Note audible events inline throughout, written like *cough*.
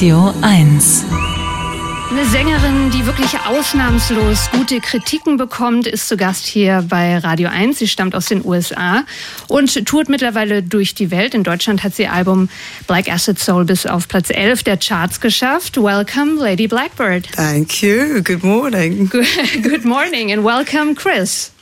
Radio 1. Eine Sängerin, die wirklich ausnahmslos gute Kritiken bekommt, ist zu Gast hier bei Radio 1. Sie stammt aus den USA und tourt mittlerweile durch die Welt. In Deutschland hat sie ihr Album Black Acid Soul bis auf Platz 11 der Charts geschafft. Welcome, Lady Blackbird. Thank you. Good morning. *laughs* Good, morning and welcome, Chris.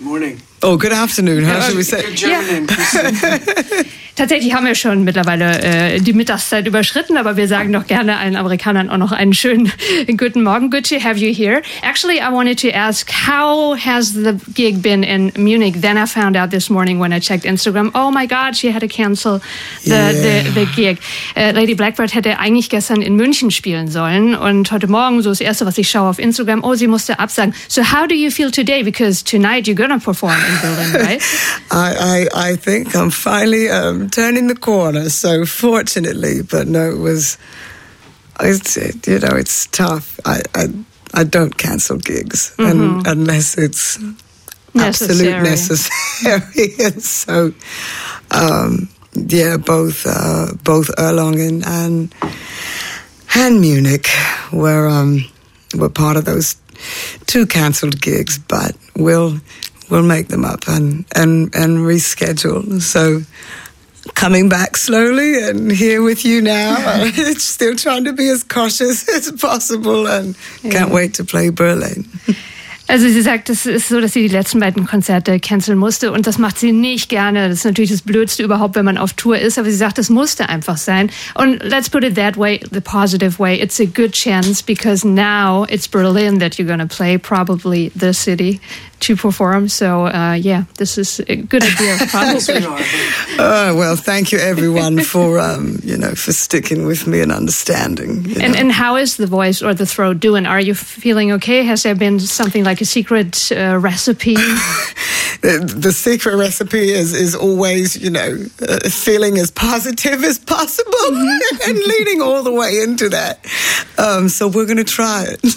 Morning. Oh, good afternoon. How should we say? Good German name, Chris. Tatsächlich haben wir schon mittlerweile äh, die Mittagszeit überschritten, aber wir sagen doch gerne allen Amerikanern auch noch einen schönen *laughs* guten Morgen. Good to have you here. Actually, I wanted to ask, how has the gig been in Munich? Then I found out this morning when I checked Instagram, oh my God, she had to cancel the, Yeah. the, the gig. Äh, Lady Blackbird hätte eigentlich gestern in München spielen sollen und heute Morgen, so das Erste, was ich schaue auf Instagram, oh, sie musste absagen. So how do you feel today? Because tonight you're gonna perform in Berlin, right? *laughs* I, I, I think I'm finally um, turning the corner. So fortunately, but no, it was. It's it, you know it's tough. I I, I don't cancel gigs and, unless it's absolute Necessary. necessary. *laughs* and so, um, yeah, both uh, both Erlangen and and Munich were um, were part of those two cancelled gigs, but we'll we'll make them up and and and reschedule. So. Coming back slowly and here with you now. *laughs* Still trying to be as cautious *laughs* as possible and can't wait to play Berlin. *laughs* Also sie sagt, es ist so, dass sie die letzten beiden Konzerte canceln musste und das macht sie nicht gerne. Das ist natürlich das Blödste überhaupt, wenn man auf Tour ist, aber sie sagt, es musste einfach sein. Und let's put it that way, the positive way. It's a good chance because now it's Berlin that you're going to play, probably the city to perform. So uh, yeah, this is a good idea, probably. No, I think- Oh, well, thank you everyone for, um, you know, for sticking with me and understanding. And, know. and how is the voice or the throat doing? Are you feeling okay? Has there been something like a secret uh, recipe? *laughs* the, the secret recipe is, is always, you know, uh, feeling as positive as possible *laughs* and leading all the way into that. Um, so we're going to try it. *laughs*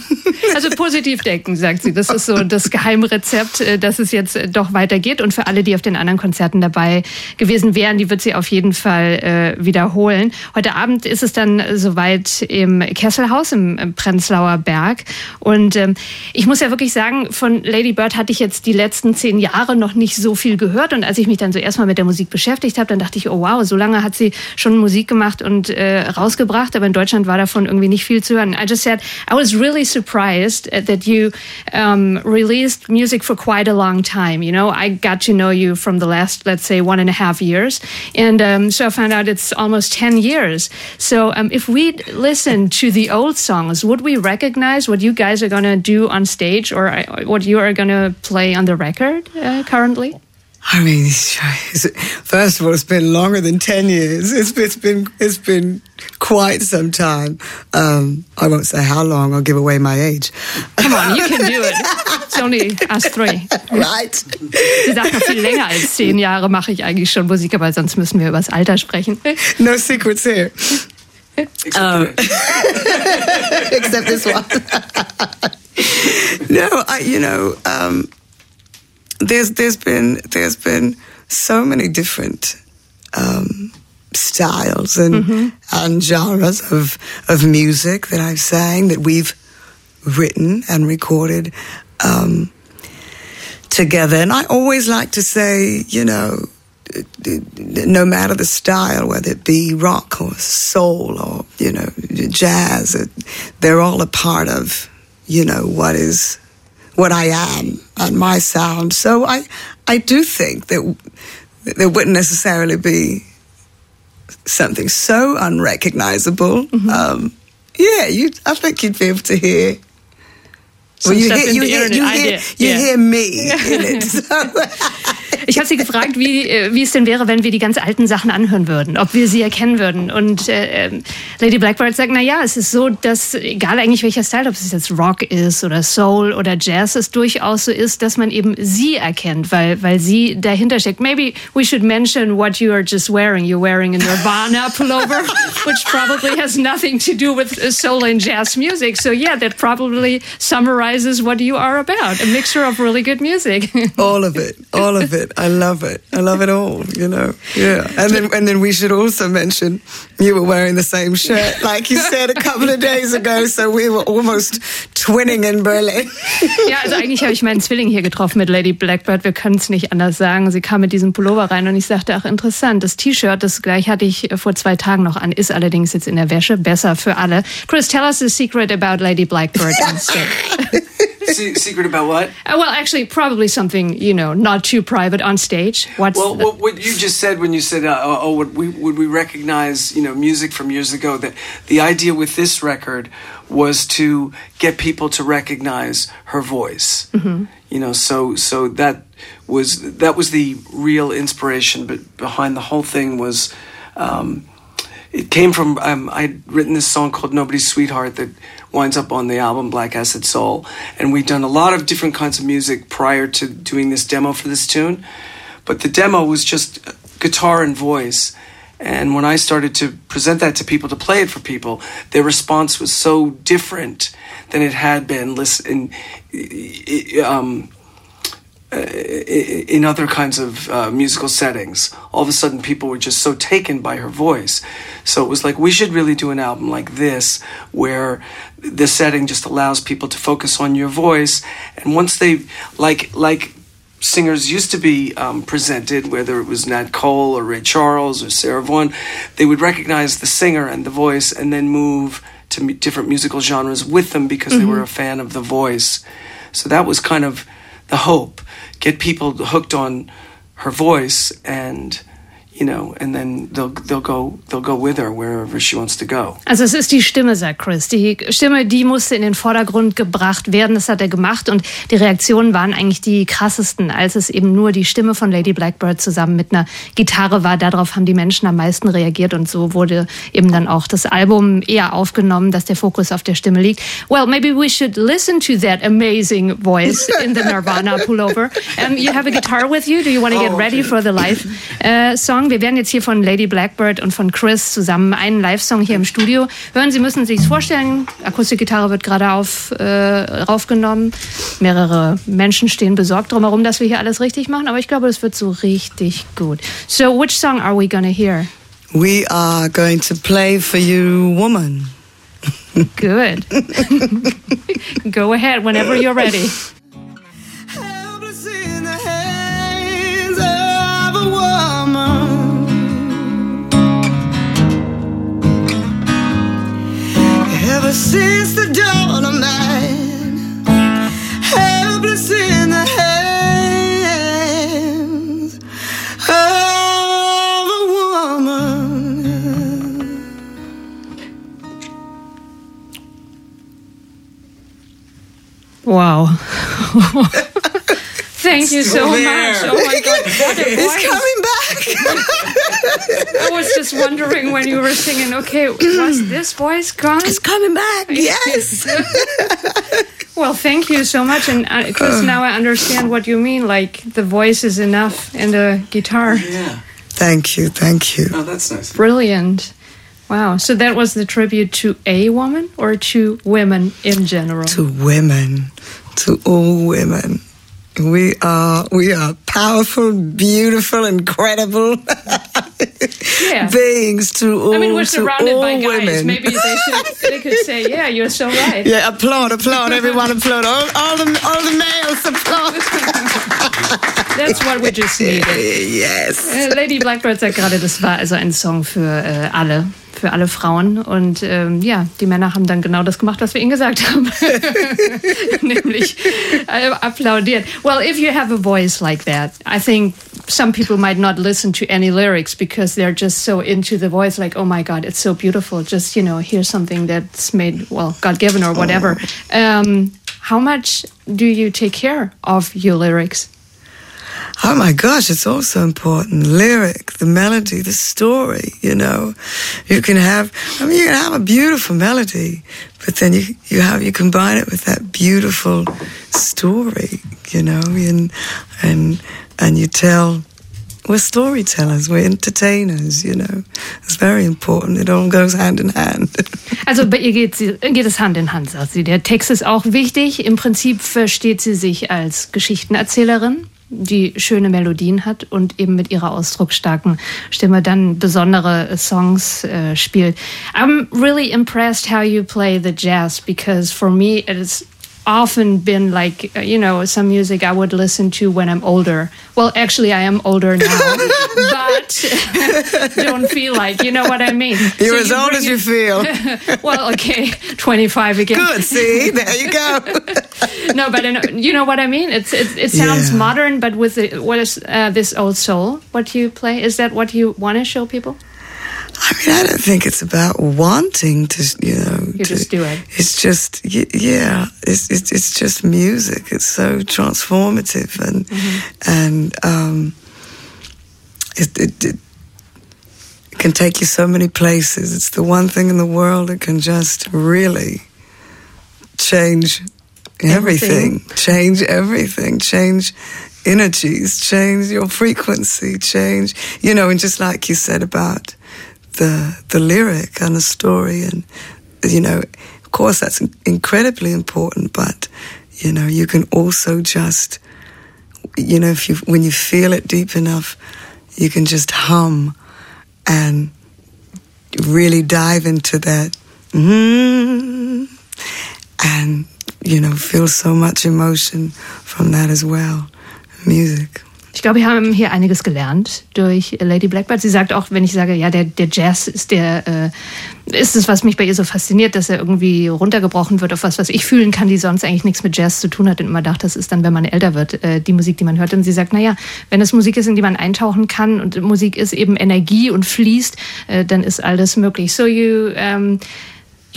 Also positiv denken, sagt sie. Das ist so das Geheimrezept, äh, dass es jetzt äh, doch weitergeht. Und für alle, die auf den anderen Konzerten dabei gewesen wären, die wird sie auf jeden Fall äh, wiederholen. Heute Abend ist es dann soweit im Kesselhaus im Prenzlauer Berg. Und ähm, ich muss ja wirklich sagen, von Lady Bird hatte ich jetzt die letzten zehn Jahre noch nicht so viel gehört. Und als ich mich dann so erstmal mit der Musik beschäftigt habe, dann dachte ich, oh wow, so lange hat sie schon Musik gemacht und äh, rausgebracht. Aber in Deutschland war davon irgendwie nicht viel zu hören. I just said, I was really surprised uh, that you um, released music for quite a long time. You know, I got to know you from the last, let's say, one and a half years. And um, so I found out it's almost 10 years. So um, if we listen to the old songs, would we recognize what you guys are going to do on stage or uh, what you are going to play on the record uh, currently? I mean, first of all, it's been longer than 10 years. It's, it's been, it's been quite some time. Um, I won't say how long. I'll give away my age. Come on, you can do it. *laughs* It's only us three. right? Sie sagt noch viel länger als zehn Jahre mache ich eigentlich schon Musik, aber sonst müssen wir über das Alter sprechen. No secrets here. Except Um, *laughs* except this one. *laughs* no, I, you know, um, there's there's been there's been so many different um, styles and and genres of of music that I've sang that we've written and recorded um, together. And I always like to say, you know, no matter the style, whether it be rock or soul or you know jazz, they're all a part of you know what is what I am and my sound. So I I do think that there wouldn't necessarily be something so unrecognizable. Um, yeah, you. I think you'd be able to hear. Some you stuff hear you hear you hear, you yeah. hear me *laughs* in it. So. *laughs* Ich habe sie gefragt, wie, äh, wie es denn wäre, wenn wir die ganz alten Sachen anhören würden, ob wir sie erkennen würden. Und äh, ähm, Lady Blackbird sagt, na ja, es ist so, dass egal eigentlich welcher Style, ob es jetzt Rock ist oder Soul oder Jazz, es durchaus so ist, dass man eben sie erkennt, weil, weil sie dahinter steckt. Maybe we should mention what you are just wearing. You're wearing a Nirvana *laughs* pullover. Which probably has nothing to do with uh, soul and jazz music. So yeah, that probably summarizes what you are about, a mixture of really good music. *laughs* all of it, all of it. I love it. I love it all. You know, yeah. And then and then we should also mention you were wearing the same shirt, like you said a couple of days ago. So we were almost twinning in Berlin. *laughs* Ja, also eigentlich habe ich meinen Zwilling hier getroffen mit Lady Blackbird. Wir können es nicht anders sagen. Sie kam mit diesem Pullover rein und ich sagte, ach interessant, das T-Shirt, das gleich hatte ich vor zwei Tagen noch an, ist allerdings jetzt in der Wäsche. Besser für alle. Chris, tell us the secret about Lady Blackbird *laughs* instead. Secret about what? Uh, well, actually, probably something you know, not too private on stage. What's Well, the- what, what you just said when you said, uh, oh, oh, would we would we recognize you know music from years ago? That the idea with this record was to get people to recognize her voice. You know, so so that was that was the real inspiration, but behind the whole thing was. Um, it came from um, I'd written this song called Nobody's Sweetheart that winds up on the album Black Acid Soul, and we'd done a lot of different kinds of music prior to doing this demo for this tune, but the demo was just guitar and voice. And when I started to present that to people, to play it for people, their response was so different than it had been. Listen, um, in other kinds of uh, musical settings. All of a sudden, people were just so taken by her voice. So it was like, we should really do an album like this, where the setting just allows people to focus on your voice. And once they, like, like, Singers used to be um, presented, whether it was Nat Cole or Ray Charles or Sarah Vaughan, they would recognize the singer and the voice and then move to m- different musical genres with them because they were a fan of the voice. So that was kind of the hope get people hooked on her voice and you know and then they'll they'll go they'll go with her wherever she wants to go Also es ist die Stimme, sagt Chris. Die Stimme, die musste in den Vordergrund gebracht werden. Das hat er gemacht und die Reaktionen waren eigentlich die krassesten, als es eben nur die Stimme von Lady Blackbird zusammen mit einer Gitarre war. Darauf haben die Menschen am meisten reagiert und so wurde eben dann auch das Album eher aufgenommen, dass der Fokus auf der Stimme liegt. Well, maybe we should listen to that amazing voice in the Nirvana *laughs* pullover. Um, you have a guitar with you. Do you want to get Oh, ready for the live äh, Song? Wir werden jetzt hier von Lady Blackbird und von Chris zusammen einen Live-Song hier im Studio hören. Sie müssen sich vorstellen, Akustikgitarre wird gerade auf, äh, raufgenommen. Mehrere Menschen stehen besorgt drumherum, dass wir hier alles richtig machen, aber ich glaube, es wird so richtig gut. So, which song are we gonna hear? We are going to play for you, woman. Good. *laughs* Go ahead whenever you're ready. *laughs* Ever since the dawn of man, helpless in the hands of a woman. Wow. *laughs* Thank you so Still much. there. Oh my God. What a It's coming back. *laughs* I was just wondering when you were singing, okay, was this voice gone? It's coming back. *laughs* Yes. *laughs* Well, thank you so much. And uh, now I understand what you mean. Like the voice is enough and the guitar. yeah thank you. Thank you. oh that's nice Brilliant. Wow. So that was the tribute to a woman or to women in general? to women, to all women. We are we are powerful, beautiful, incredible Yeah. beings to all I mean, we're surrounded by guys. women. Maybe they should. They could say, "Yeah, you're so right." *laughs* yeah, applaud, applaud, everyone applaud. All, all the all the males applaud. *laughs* That's what we just needed. *laughs* yes. Äh, Lady Blackbird sagt gerade, das war also ein Song für äh, alle, für alle Frauen. Und ähm, ja, die Männer haben dann genau das gemacht, was wir ihnen gesagt haben. *laughs* Nämlich äh, applaudiert. Well, if you have a voice like that, I think some people might not listen to any lyrics because they're just so into the voice, like, oh my God, it's so beautiful. Just, you know, hear something that's made, well, God given or whatever. Um, how much do you take care of your lyrics? Oh my gosh, it's also important. Lyric, the melody, the story, you know. You can have, I mean, you can have a beautiful melody, but then you, you have, you combine it with that beautiful story, you know, and, and, and you tell we're storytellers, we're entertainers, you know. It's very important. It all goes hand in hand. *laughs* Also bei ihr geht, sie, geht es Hand in Hand, sagt sie. Der Text ist auch wichtig. Im Prinzip versteht sie sich als Geschichtenerzählerin, die schöne Melodien hat und eben mit ihrer ausdrucksstarken Stimme dann besondere Songs äh, spielt. I'm really impressed how you play the jazz because for me it is often been like uh, you know some music I would listen to when I'm older. Well, actually, I am older now, *laughs* but *laughs* don't feel like you know what I mean. You're so as you old as you feel. *laughs* well, okay, 25 again. Good. See, there you go. no, but know, you know what I mean. It's it, it sounds yeah. modern, but with the, what is uh, this old soul? What you play is that what you want to show people? I mean, I don't think it's about wanting to, you know. You to, just do it. It's just, yeah, it's, it's, it's just music. It's so transformative and, mm-hmm. and, um, it, it, it, can take you so many places. It's the one thing in the world that can just really change everything, everything. change everything, change energies, change your frequency, change, you know, and just like you said about the the lyric and the story, and you know, of course, that's incredibly important. But you know, you can also just, you know, if you when you feel it deep enough, you can just hum and really dive into that, mm, and you know, feel so much emotion from that as well. Music. Ich glaube, wir haben hier einiges gelernt durch Lady Blackbird. Sie sagt auch, wenn ich sage, ja, der, der Jazz ist der, äh, ist es, was mich bei ihr so fasziniert, dass er irgendwie runtergebrochen wird auf was, was ich fühlen kann, die sonst eigentlich nichts mit Jazz zu tun hat und immer dachte, das ist dann, wenn man älter wird, äh, die Musik, die man hört. Und sie sagt, naja, wenn es Musik ist, in die man eintauchen kann und Musik ist eben Energie und fließt, äh, dann ist alles möglich. So you, um,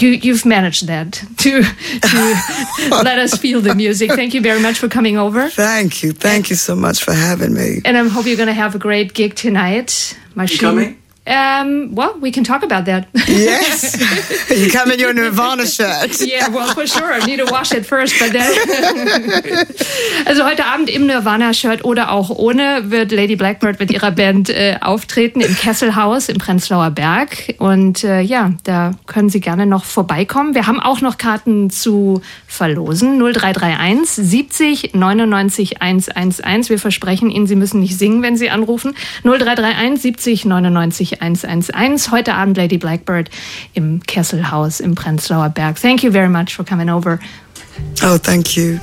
you, you've managed that *laughs* to, to *laughs* let us feel the music. Thank you very much for coming over. Thank you. Thank and, you so much for having me. And I hope you're going to have a great gig tonight. Machine. You coming? Um, well, we can talk about that. Yes. you come in your Nirvana shirt. *laughs* yeah, well, for sure. I need to wash it first, but then. *laughs* also heute Abend im Nirvana-Shirt oder auch ohne wird Lady Blackbird mit ihrer Band äh, auftreten im Kesselhaus im Prenzlauer Berg. Und äh, ja, da können Sie gerne noch vorbeikommen. Wir haben auch noch Karten zu verlosen. 0331 70 99 111. Wir versprechen Ihnen, Sie müssen nicht singen, wenn Sie anrufen. 0331 70 99 111. Heute Abend Lady Blackbird im Kesselhaus im Prenzlauer Berg. Thank you very much for coming over. Oh, thank you.